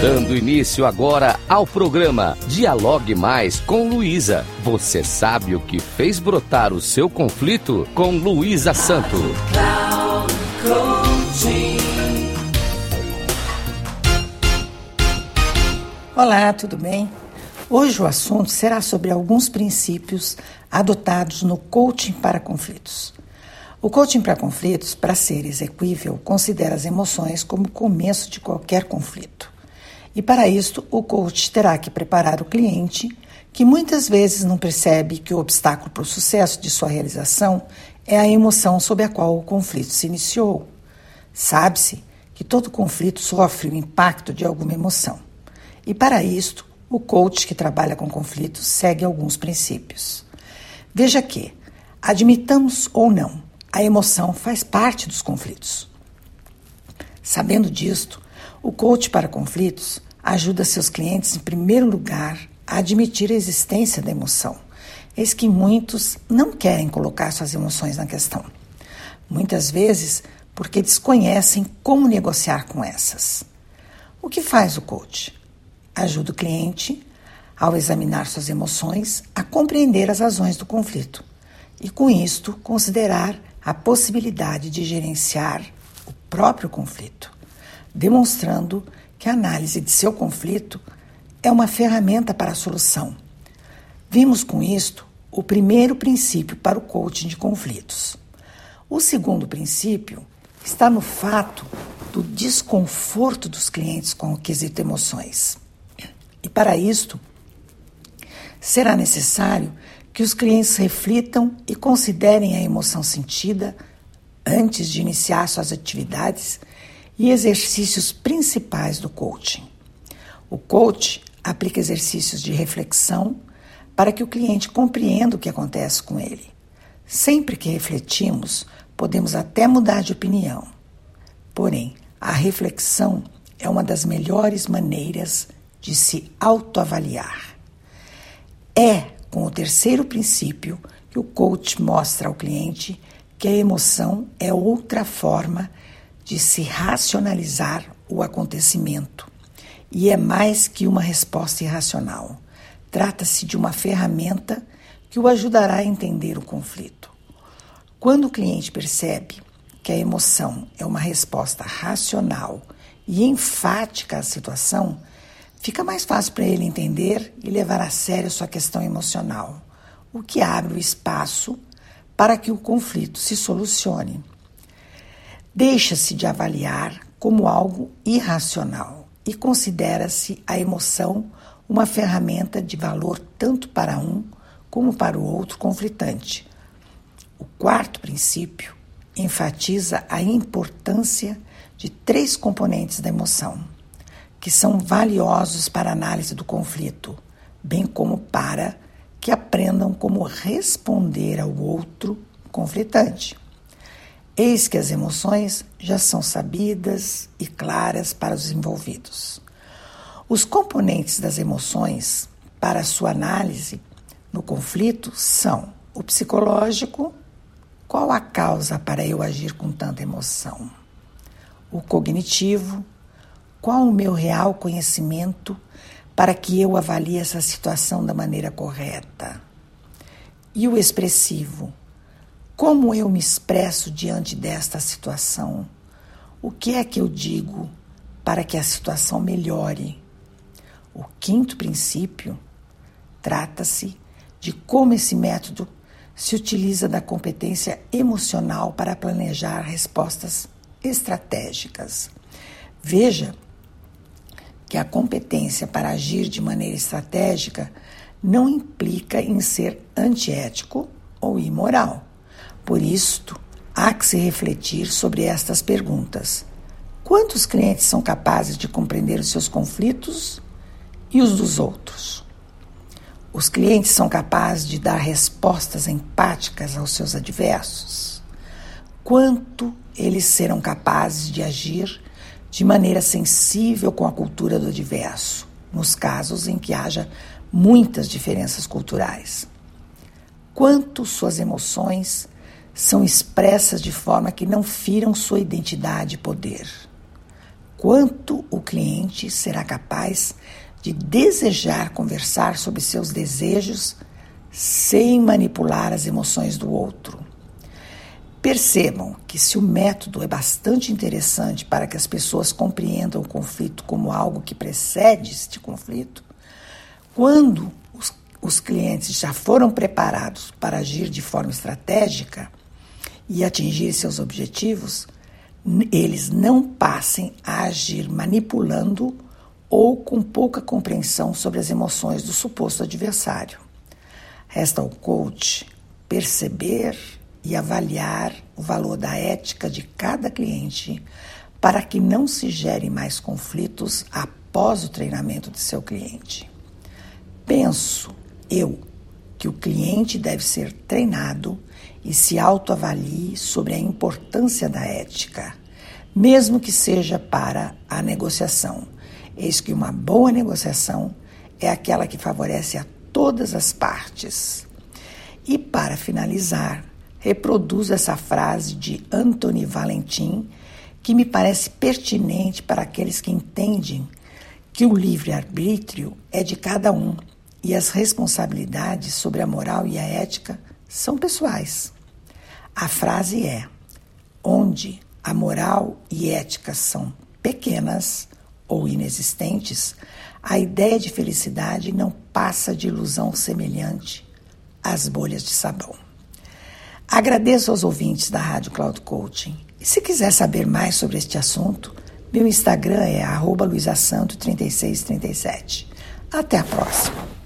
Dando início agora ao programa Dialogue Mais com Luísa. Você sabe o que fez brotar o seu conflito com Luísa Santo. Olá, tudo bem? Hoje o assunto será sobre alguns princípios adotados no coaching para conflitos. O coaching para conflitos, para ser execuível, considera as emoções como o começo de qualquer conflito. E para isto, o coach terá que preparar o cliente, que muitas vezes não percebe que o obstáculo para o sucesso de sua realização é a emoção sob a qual o conflito se iniciou. Sabe-se que todo conflito sofre o impacto de alguma emoção. E para isto, o coach que trabalha com conflitos segue alguns princípios. Veja que, admitamos ou não, a emoção faz parte dos conflitos. Sabendo disto, o coach para conflitos ajuda seus clientes, em primeiro lugar, a admitir a existência da emoção. Eis que muitos não querem colocar suas emoções na questão. Muitas vezes porque desconhecem como negociar com essas. O que faz o coach? Ajuda o cliente, ao examinar suas emoções, a compreender as razões do conflito e, com isto, considerar a possibilidade de gerenciar o próprio conflito, demonstrando que a análise de seu conflito é uma ferramenta para a solução. Vimos com isto o primeiro princípio para o coaching de conflitos. O segundo princípio está no fato do desconforto dos clientes com o quesito emoções. E para isto, será necessário que os clientes reflitam e considerem a emoção sentida antes de iniciar suas atividades e exercícios principais do coaching. O coach aplica exercícios de reflexão para que o cliente compreenda o que acontece com ele. Sempre que refletimos, podemos até mudar de opinião. Porém, a reflexão é uma das melhores maneiras de se autoavaliar. É com o terceiro princípio que o coach mostra ao cliente que a emoção é outra forma de se racionalizar o acontecimento e é mais que uma resposta irracional. Trata-se de uma ferramenta que o ajudará a entender o conflito. Quando o cliente percebe que a emoção é uma resposta racional e enfática à situação, fica mais fácil para ele entender e levar a sério sua questão emocional, o que abre o espaço para que o conflito se solucione deixa-se de avaliar como algo irracional e considera-se a emoção uma ferramenta de valor tanto para um como para o outro conflitante. O quarto princípio enfatiza a importância de três componentes da emoção, que são valiosos para a análise do conflito, bem como para que aprendam como responder ao outro conflitante. Eis que as emoções já são sabidas e claras para os envolvidos. Os componentes das emoções para sua análise no conflito são o psicológico, qual a causa para eu agir com tanta emoção? O cognitivo, qual o meu real conhecimento para que eu avalie essa situação da maneira correta? E o expressivo, como eu me expresso diante desta situação? O que é que eu digo para que a situação melhore? O quinto princípio trata-se de como esse método se utiliza da competência emocional para planejar respostas estratégicas. Veja que a competência para agir de maneira estratégica não implica em ser antiético ou imoral. Por isto, há que se refletir sobre estas perguntas. Quantos clientes são capazes de compreender os seus conflitos e os dos outros? Os clientes são capazes de dar respostas empáticas aos seus adversos? Quanto eles serão capazes de agir de maneira sensível com a cultura do adverso, nos casos em que haja muitas diferenças culturais? Quanto suas emoções são expressas de forma que não firam sua identidade e poder. quanto o cliente será capaz de desejar conversar sobre seus desejos sem manipular as emoções do outro. Percebam que se o método é bastante interessante para que as pessoas compreendam o conflito como algo que precede este conflito, quando os, os clientes já foram preparados para agir de forma estratégica e atingir seus objetivos, eles não passem a agir manipulando ou com pouca compreensão sobre as emoções do suposto adversário. Resta ao coach perceber e avaliar o valor da ética de cada cliente para que não se gerem mais conflitos após o treinamento de seu cliente. Penso, eu, que o cliente deve ser treinado e se autoavalie sobre a importância da ética, mesmo que seja para a negociação. Eis que uma boa negociação é aquela que favorece a todas as partes. E para finalizar, reproduzo essa frase de Anthony Valentim, que me parece pertinente para aqueles que entendem que o livre-arbítrio é de cada um e as responsabilidades sobre a moral e a ética são pessoais. A frase é: onde a moral e ética são pequenas ou inexistentes, a ideia de felicidade não passa de ilusão semelhante às bolhas de sabão. Agradeço aos ouvintes da Rádio Cloud Coaching. E se quiser saber mais sobre este assunto, meu Instagram é luisasanto3637. Até a próxima!